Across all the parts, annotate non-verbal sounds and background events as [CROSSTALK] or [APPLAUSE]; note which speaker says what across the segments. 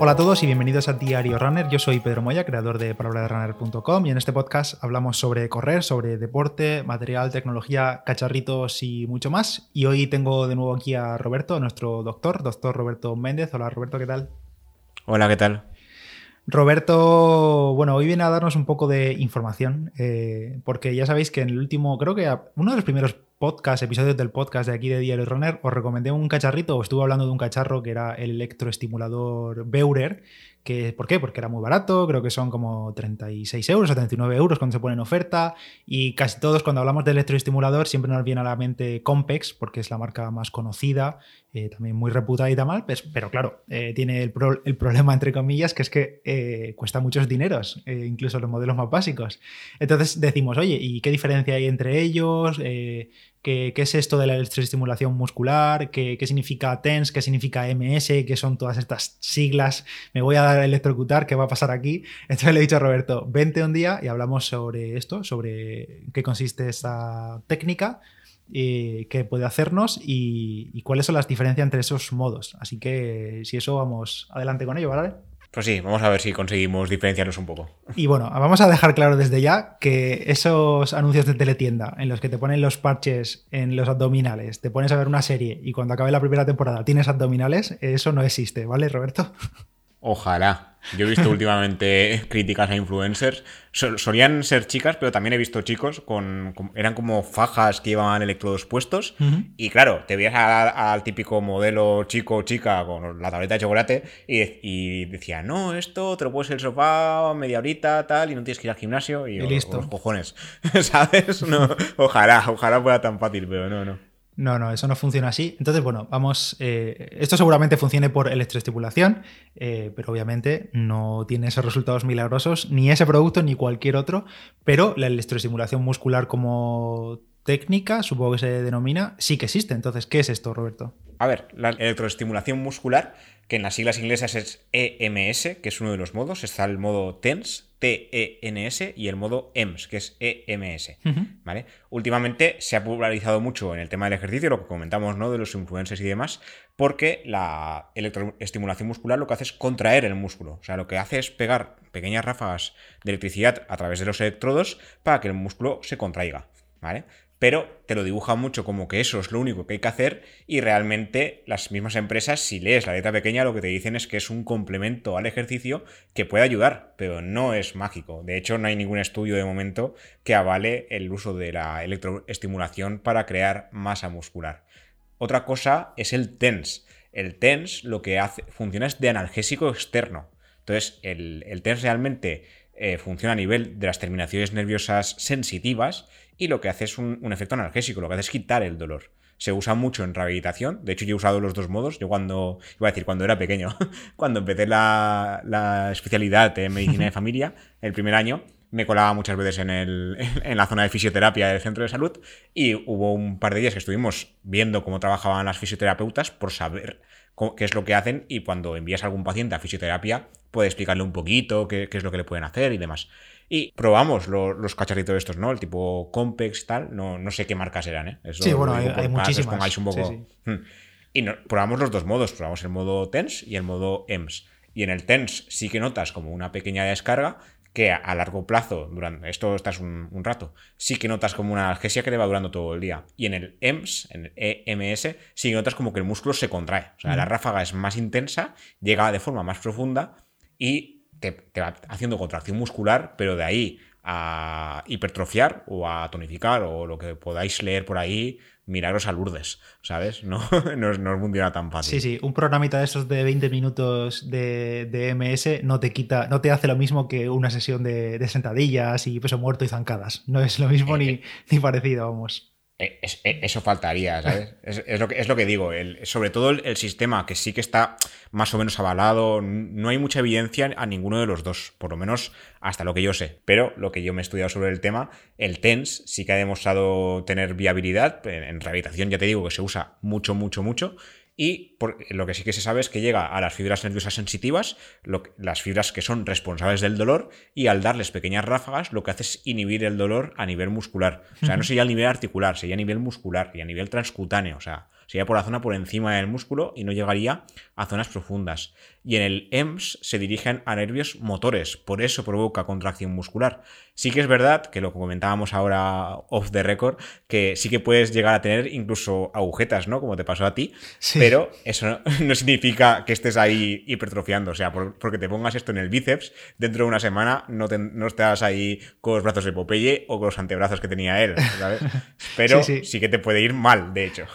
Speaker 1: Hola a todos y bienvenidos a Diario Runner. Yo soy Pedro Moya, creador de palabraderunner.com y en este podcast hablamos sobre correr, sobre deporte, material, tecnología, cacharritos y mucho más. Y hoy tengo de nuevo aquí a Roberto, nuestro doctor, doctor Roberto Méndez. Hola Roberto, ¿qué tal?
Speaker 2: Hola, ¿qué tal?
Speaker 1: Roberto, bueno, hoy viene a darnos un poco de información, eh, porque ya sabéis que en el último, creo que uno de los primeros podcast, episodios del podcast de aquí de Diario Runner, os recomendé un cacharrito, os estuve hablando de un cacharro que era el electroestimulador Beurer, que, ¿por qué? Porque era muy barato, creo que son como 36 euros o 39 euros cuando se pone en oferta, y casi todos cuando hablamos de electroestimulador siempre nos viene a la mente Compex, porque es la marca más conocida, eh, también muy reputada y tal mal, pues, pero claro, eh, tiene el, problema, entre comillas, que es que eh, cuesta muchos dineros, incluso los modelos más básicos. Entonces decimos, oye, ¿y qué diferencia hay entre ellos? ¿Qué, es esto de la electroestimulación muscular? ¿Qué, significa TENS? ¿Qué significa MS? ¿Qué son todas estas siglas? Me voy a dar a electrocutar, ¿qué va a pasar aquí? [LAUGHS] Entonces le he dicho a Roberto, vente un día y hablamos sobre esto, sobre qué consiste esta técnica, eh, qué puede hacernos y, cuáles son las diferencias entre esos modos. Así que si eso, vamos adelante con ello, ¿vale?
Speaker 2: Pues sí, vamos a ver si conseguimos diferenciarnos un poco.
Speaker 1: Y bueno, vamos a dejar claro desde ya que esos anuncios de teletienda en los que te ponen los parches en los abdominales, te pones a ver una serie y cuando acabe la primera temporada tienes abdominales, eso no existe, ¿vale, Roberto?
Speaker 2: Ojalá. Yo he visto [LAUGHS] últimamente críticas a influencers. solían ser chicas, pero también he visto chicos con. eran como fajas que llevaban electrodos puestos. Y claro, te veías al, típico modelo chico o chica con la tableta de chocolate y, y, decía, no, esto te lo puedes en el sofá media horita, tal, y no tienes que ir al gimnasio. Y,
Speaker 1: listo.
Speaker 2: Los cojones. [LAUGHS] ¿Sabes? No, ojalá, ojalá fuera tan fácil, pero no, no.
Speaker 1: No, no, eso no funciona así. Entonces, bueno, vamos. Eh, esto seguramente funcione por electroestimulación, eh, pero obviamente no tiene esos resultados milagrosos, ni ese producto ni cualquier otro. Pero la electroestimulación muscular como técnica, supongo que se denomina, sí que existe. Entonces, ¿qué es esto, Roberto?
Speaker 2: A ver, la electroestimulación muscular, que en las siglas inglesas es EMS, que es uno de los modos, está el modo TENS, T-E-N-S, y el modo EMS, que es EMS. ¿vale? Últimamente se ha popularizado mucho en el tema del ejercicio, lo que comentamos ¿no? de los influencers y demás, porque la electroestimulación muscular lo que hace es contraer el músculo. O sea, lo que hace es pegar pequeñas ráfagas de electricidad a través de los electrodos para que el músculo se contraiga. ¿Vale? Pero te lo dibuja mucho como que eso es lo único que hay que hacer y realmente las mismas empresas, si lees la letra pequeña, lo que te dicen es que es un complemento al ejercicio que puede ayudar, pero no es mágico. De hecho, no hay ningún estudio de momento que avale el uso de la electroestimulación para crear masa muscular. Otra cosa es el TENS. El TENS lo que hace, funciona es de analgésico externo. Entonces, el, el TENS realmente eh, funciona a nivel de las terminaciones nerviosas sensitivas y lo que hace es un, efecto analgésico, lo que hace es quitar el dolor. Se usa mucho en rehabilitación, de hecho yo he usado los dos modos, yo cuando, iba a decir cuando era pequeño, [LAUGHS] cuando empecé la, especialidad en medicina de [LAUGHS] familia, el primer año, me colaba muchas veces en, el, [LAUGHS] en, la zona de fisioterapia del centro de salud y hubo un par de días que estuvimos viendo cómo trabajaban las fisioterapeutas por saber qué es lo que hacen y cuando envías a algún paciente a fisioterapia puede explicarle un poquito qué, qué es lo que le pueden hacer y demás. Y probamos los cacharritos estos, ¿no? El tipo Compex, tal. No, no sé qué marcas eran, ¿eh?
Speaker 1: sí, bueno, hay, muchísimas.
Speaker 2: un poco... Hmm. Y probamos los dos modos. Probamos el modo TENS y el modo EMS. Y en el TENS sí que notas como una pequeña descarga que a, largo plazo, durante esto estás un, rato, sí que notas como una analgesia que te va durando todo el día. Y en el EMS, en el EMS, sí que notas como que el músculo se contrae. O sea, la ráfaga es más intensa, llega de forma más profunda y te, va haciendo contracción muscular, pero de ahí a hipertrofiar o a tonificar o lo que podáis leer por ahí, milagros a Lourdes, ¿sabes? [LAUGHS] No, no, no funciona tan fácil.
Speaker 1: Sí, sí, un programita de esos de 20 minutos de, de, MS no te quita, no te hace lo mismo que una sesión de, sentadillas y peso muerto y zancadas. No es lo mismo ni, eh, ni parecido, vamos.
Speaker 2: Eh, eh, eso faltaría, ¿sabes? Es, lo, que, es lo que digo. sobre todo el, sistema, que sí que está más o menos avalado, no hay mucha evidencia a ninguno de los dos, por lo menos hasta lo que yo sé. Pero lo que yo me he estudiado sobre el tema, el TENS sí que ha demostrado tener viabilidad. En, rehabilitación ya te digo que se usa mucho, mucho, mucho. Y lo que sí que se sabe es que llega a las fibras nerviosas sensitivas, las fibras que son responsables del dolor, y al darles pequeñas ráfagas, lo que hace es inhibir el dolor a nivel muscular. O sea, no sería a nivel articular, sería a nivel muscular y a nivel transcutáneo. O sea, sería por la zona por encima del músculo y no llegaría a zonas profundas. Y en el EMS se dirigen a nervios motores, por eso provoca contracción muscular. Sí que es verdad, que lo comentábamos ahora off the record, que sí que puedes llegar a tener incluso agujetas, ¿no? Como te pasó a ti, pero eso [LAUGHS] no, significa que estés ahí hipertrofiando, o sea, porque te pongas esto en el bíceps, dentro de una semana no, te, no estás ahí con los brazos de Popeye o con los antebrazos que tenía él, ¿sabes? [LAUGHS] Pero sí, que te puede ir mal, de hecho.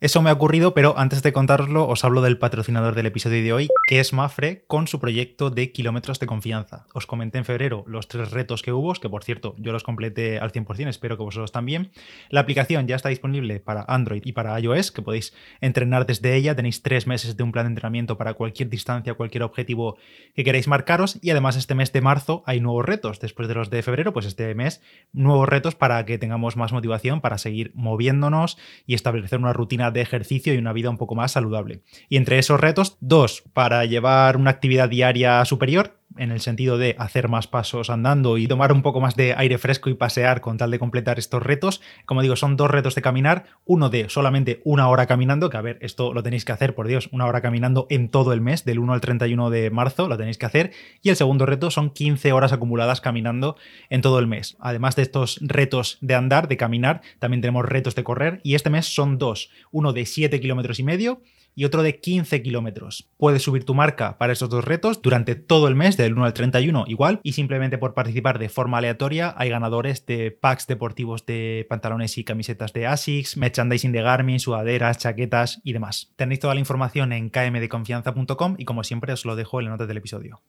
Speaker 1: Eso me ha ocurrido, pero antes de contároslo, os hablo del patrocinador del episodio de hoy, que es Mafre, con su proyecto de kilómetros de confianza. Os comenté en febrero los tres retos que hubo, que por cierto yo los completé al 100%, espero que vosotros también. La aplicación ya está disponible para Android y para iOS, que podéis entrenar desde ella. Tenéis tres meses de un plan de entrenamiento para cualquier distancia, cualquier objetivo que queráis marcaros. Y además este mes de marzo hay nuevos retos. Después de los de febrero, pues este mes nuevos retos para que tengamos más motivación para seguir moviéndonos y establecer una rutina de ejercicio y una vida un poco más saludable. Y entre esos retos, dos para llevar una actividad diaria superior en el sentido de hacer más pasos andando y tomar un poco más de aire fresco y pasear con tal de completar estos retos. Como digo, son dos retos de caminar, uno de solamente una hora caminando, que a ver, esto lo tenéis que hacer, por Dios, una hora caminando en todo el mes, del 1 al 31 de marzo, lo tenéis que hacer, y el segundo reto son 15 horas acumuladas caminando en todo el mes. Además de estos retos de andar, de caminar, también tenemos retos de correr, y este mes son dos, uno de 7 kilómetros y medio, y otro de 15 kilómetros. Puedes subir tu marca para estos dos retos durante todo el mes, del 1 al 31 igual, y simplemente por participar de forma aleatoria hay ganadores de packs deportivos de pantalones y camisetas de ASICS, merchandising de Garmin, sudaderas, chaquetas y demás. Tenéis toda la información en kmdeconfianza.com y como siempre os lo dejo en la nota del episodio.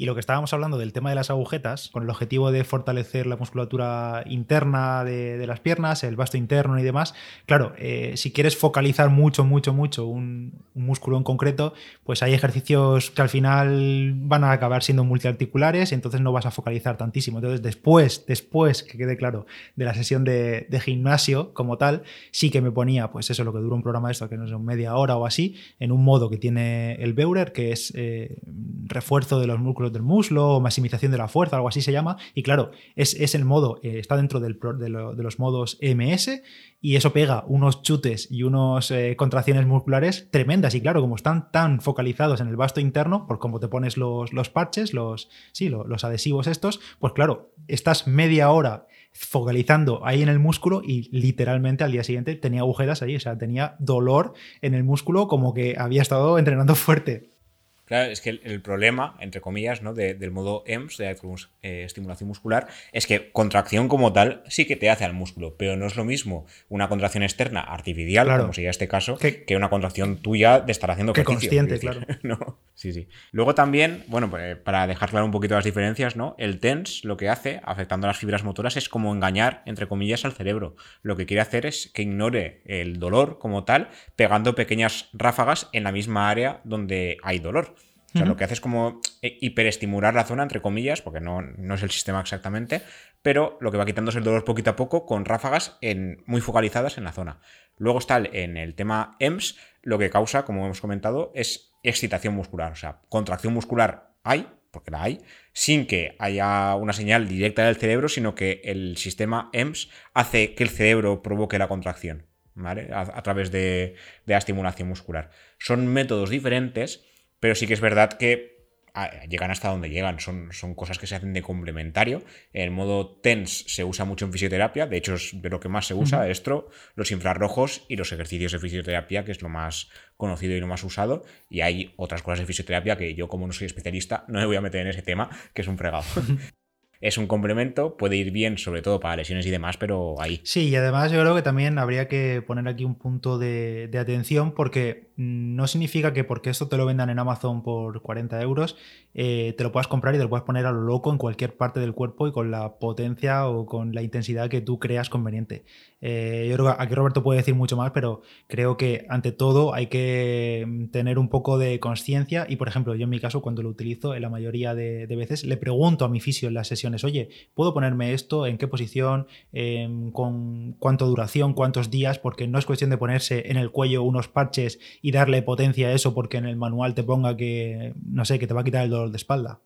Speaker 1: Y lo que estábamos hablando del tema de las agujetas, con el objetivo de fortalecer la musculatura interna de, las piernas, el vasto interno y demás, claro, eh, si quieres focalizar mucho, mucho, mucho un, músculo en concreto, pues hay ejercicios que al final van a acabar siendo multiarticulares y entonces no vas a focalizar tantísimo. Entonces, después, después, que quede claro, de la sesión de, gimnasio como tal, sí que me ponía, pues eso, lo que dura un programa de esto, que no es media hora o así, en un modo que tiene el Beurer, que es eh, refuerzo de los músculos del muslo o maximización de la fuerza, algo así se llama. Y claro, es, es el modo, eh, está dentro del, de, los modos MS y eso pega unos chutes y unas eh, contracciones musculares tremendas. Y claro, como están tan focalizados en el vasto interno, por cómo te pones los, los parches, los, sí, adhesivos estos, pues claro, estás media hora focalizando ahí en el músculo y literalmente al día siguiente tenía agujetas ahí, o sea, tenía dolor en el músculo como que había estado entrenando [LAUGHS] fuerte.
Speaker 2: Claro, es que el, problema, entre comillas, ¿no? del modo EMS, de eh, estimulación muscular, es que contracción como tal sí que te hace al músculo, pero no es lo mismo una contracción externa artificial, como sería este caso, que, una contracción tuya de estar haciendo
Speaker 1: que consciente, claro. [LAUGHS]
Speaker 2: no, sí, sí. Luego también, bueno, pues, para dejar claro un poquito las diferencias, ¿no? El TENS lo que hace, afectando a las fibras motoras, es como engañar, entre comillas, al cerebro. Lo que quiere hacer es que ignore el dolor como tal, pegando pequeñas ráfagas en la misma área donde hay dolor. O sea, lo que hace es como eh, hiperestimular la zona, entre comillas, porque no, no, es el sistema exactamente, pero lo que va quitándose el dolor poquito a poco con ráfagas en, muy focalizadas en la zona. Luego está en el tema EMS, lo que causa, como hemos comentado, es excitación muscular. O sea, contracción muscular hay, porque la hay, sin que haya una señal directa del cerebro, sino que el sistema EMS hace que el cerebro provoque la contracción, ¿vale? A, través de, de la estimulación muscular. Son métodos diferentes pero sí que es verdad que ah, llegan hasta donde llegan, son, son cosas que se hacen de complementario. El modo TENS se usa mucho en fisioterapia, de hecho es de lo que más se usa, esto, los infrarrojos y los ejercicios de fisioterapia, que es lo más conocido y lo más usado. Y hay otras cosas de fisioterapia que yo como no soy especialista no me voy a meter en ese tema, que es un fregado. [LAUGHS] es un complemento, puede ir bien sobre todo para lesiones y demás, pero ahí.
Speaker 1: Sí, y además yo creo que también habría que poner aquí un punto de, de atención porque no significa que porque esto te lo vendan en Amazon por 40 euros, eh, te lo puedas comprar y te lo puedas poner a lo loco en cualquier parte del cuerpo y con la potencia o con la intensidad que tú creas conveniente. Eh, yo creo que aquí Roberto puede decir mucho más, pero creo que ante todo hay que mm, tener un poco de conciencia y, por ejemplo, yo en mi caso, cuando lo utilizo, en la mayoría de, veces, le pregunto a mi fisio en las sesiones, oye, ¿puedo ponerme esto? ¿En qué posición? Em, ¿Con cuánto duración? ¿Cuántos días? Porque no es cuestión de ponerse en el cuello unos parches y darle potencia a eso porque en el manual te ponga que, no sé, que te va a quitar el dolor de espalda.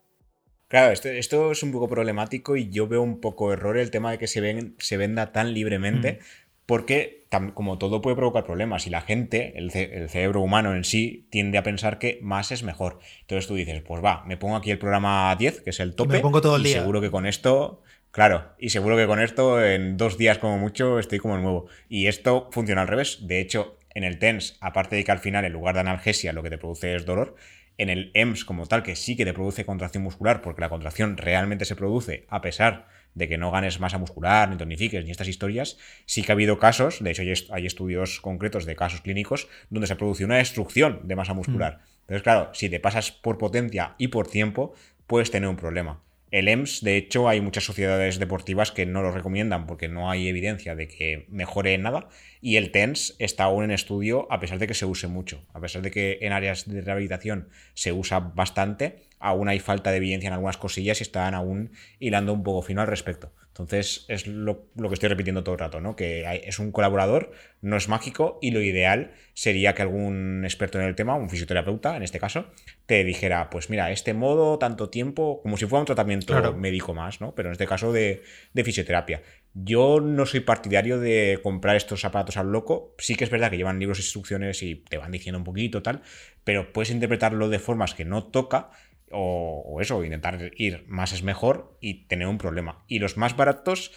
Speaker 2: Claro, esto, es un poco problemático y yo veo un poco error el tema de que se, ven, se venda tan libremente. Mm. porque como todo puede provocar problemas y la gente, el, cerebro humano en sí, tiende a pensar que más es mejor. Entonces tú dices, pues va, me pongo aquí el programa 10, que es el tope,
Speaker 1: me pongo todo el
Speaker 2: y
Speaker 1: día.
Speaker 2: seguro que con esto, claro, y seguro que con esto en dos días como mucho estoy como nuevo. Y esto funciona al revés. De hecho, en el TENS, aparte de que al final en lugar de analgesia lo que te produce es dolor, en el EMS como tal, que sí que te produce contracción muscular, porque la contracción realmente se produce a pesar de que no ganes masa muscular, ni tonifiques, ni estas historias, sí que ha habido casos, de hecho hay estudios concretos de casos clínicos, donde se produce una destrucción de masa muscular. Mm. Entonces, claro, si te pasas por potencia y por tiempo, puedes tener un problema. El EMS, de hecho, hay muchas sociedades deportivas que no lo recomiendan porque no hay evidencia de que mejore en nada. Y el TENS está aún en estudio a pesar de que se use mucho. A pesar de que en áreas de rehabilitación se usa bastante, aún hay falta de evidencia en algunas cosillas y están aún hilando un poco fino al respecto. Entonces es lo, que estoy repitiendo todo el rato, ¿no? Que es un colaborador, no es mágico y lo ideal sería que algún experto en el tema, un fisioterapeuta en este caso, te dijera, pues mira, este modo, tanto tiempo, como si fuera un tratamiento médico más, ¿no? Pero en este caso de, de fisioterapia. Yo no soy partidario de comprar estos aparatos al loco. Sí que es verdad que llevan libros de instrucciones y te van diciendo un poquito tal, pero puedes interpretarlo de formas que no toca o, eso, intentar ir más es mejor y tener un problema. Y los más baratos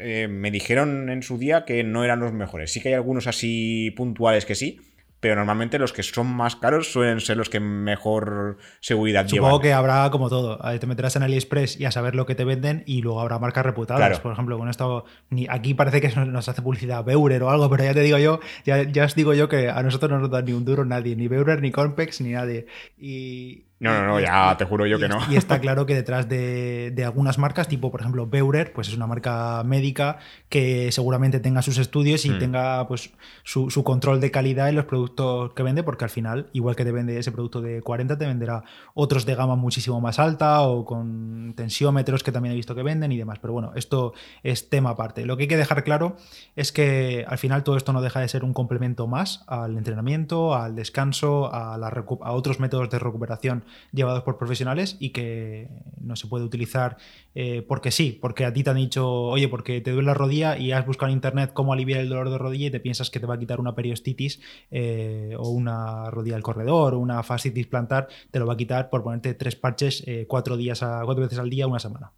Speaker 2: eh, me dijeron en su día que no eran los mejores. Sí que hay algunos así puntuales que sí, pero normalmente los que son más caros suelen ser los que mejor seguridad
Speaker 1: Supongo que habrá como todo. Te meterás en AliExpress y a saber lo que te venden y luego habrá marcas reputadas. Por ejemplo, con esto, aquí parece que nos hace publicidad Beurer o algo, pero ya te digo yo, ya, ya os digo yo que a nosotros no nos da ni un duro nadie, ni Beurer, ni Compex, ni nadie. Y,
Speaker 2: no, no, no, ya te juro yo que no.
Speaker 1: Y está claro que detrás de, algunas marcas, tipo por ejemplo Beurer, pues es una marca médica que seguramente tenga sus estudios y hmm. tenga pues su, control de calidad en los productos que vende, porque al final, igual que te vende ese producto de 40, te venderá otros de gama muchísimo más alta o con tensiómetros que también he visto que venden y demás. Pero bueno, esto es tema aparte. Lo que hay que dejar claro es que al final todo esto no deja de ser un complemento más al entrenamiento, al descanso, a, la a otros métodos de recuperación llevados por profesionales y que no se puede utilizar eh, porque sí, porque a ti te han dicho, oye, porque te duele la rodilla y has buscado en internet cómo aliviar el dolor de rodilla y te piensas que te va a quitar una periostitis eh, o una rodilla al corredor o una fascitis plantar, te lo va a quitar por ponerte tres parches eh, cuatro, días a, cuatro veces al día, una semana.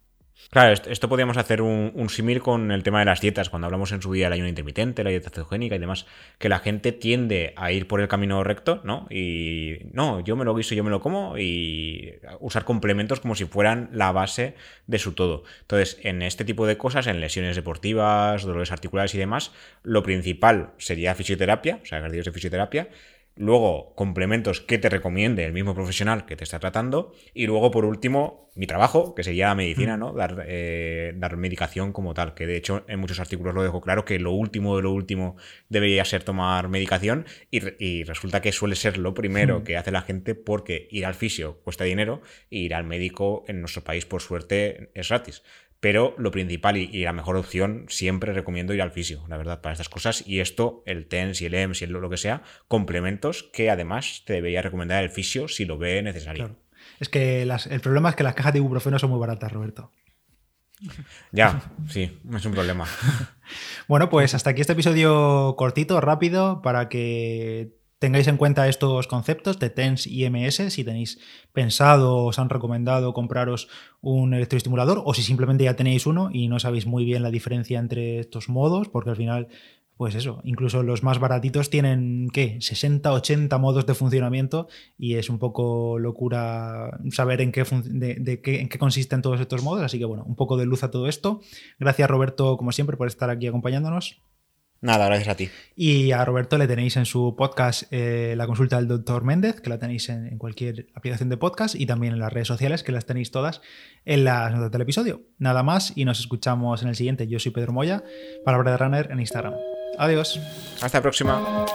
Speaker 2: Claro, esto, podríamos hacer un, símil con el tema de las dietas, cuando hablamos en su día del ayuno intermitente, la dieta cetogénica y demás, que la gente tiende a ir por el camino recto, ¿no? Y no, yo me lo guiso, yo me lo como y usar complementos como si fueran la base de su todo. Entonces, en este tipo de cosas, en lesiones deportivas, dolores articulares y demás, lo principal sería fisioterapia, o sea, ejercicios de fisioterapia, luego complementos que te recomiende el mismo profesional que te está tratando y luego por último mi trabajo que sería la medicina, mm. ¿no? Dar, eh, dar medicación como tal, que de hecho en muchos artículos lo dejo claro que lo último de lo último debería ser tomar medicación y, resulta que suele ser lo primero mm. que hace la gente porque ir al fisio cuesta dinero y ir al médico en nuestro país por suerte es gratis. Pero lo principal y, la mejor opción, siempre recomiendo ir al fisio, la verdad, para estas cosas. Y esto, el TENS y el EMS y lo que sea, complementos que además te debería recomendar el fisio si lo ve necesario.
Speaker 1: Es que el problema es que las cajas de ibuprofeno son muy baratas, Roberto. [LAUGHS]
Speaker 2: Ya, sí, es un problema. [LAUGHS]
Speaker 1: bueno, pues hasta aquí este episodio cortito, rápido, para que tengáis en cuenta estos conceptos de TENS y MS, si tenéis pensado o os han recomendado compraros un electroestimulador o si simplemente ya tenéis uno y no sabéis muy bien la diferencia entre estos modos, porque al final, pues eso, incluso los más baratitos tienen, ¿qué? 60, 80 modos de funcionamiento y es un poco locura saber en qué, en qué consisten todos estos modos, así que bueno, un poco de luz a todo esto. Gracias Roberto, como siempre, por estar aquí acompañándonos.
Speaker 2: Nada, gracias a ti.
Speaker 1: Y a Roberto le tenéis en su podcast eh, la consulta del doctor Méndez, que la tenéis en, cualquier aplicación de podcast y también en las redes sociales, que las tenéis todas en las notas del episodio. Nada más y nos escuchamos en el siguiente. Yo soy Pedro Moya, palabra de runner en Instagram. Adiós.
Speaker 2: Hasta la próxima.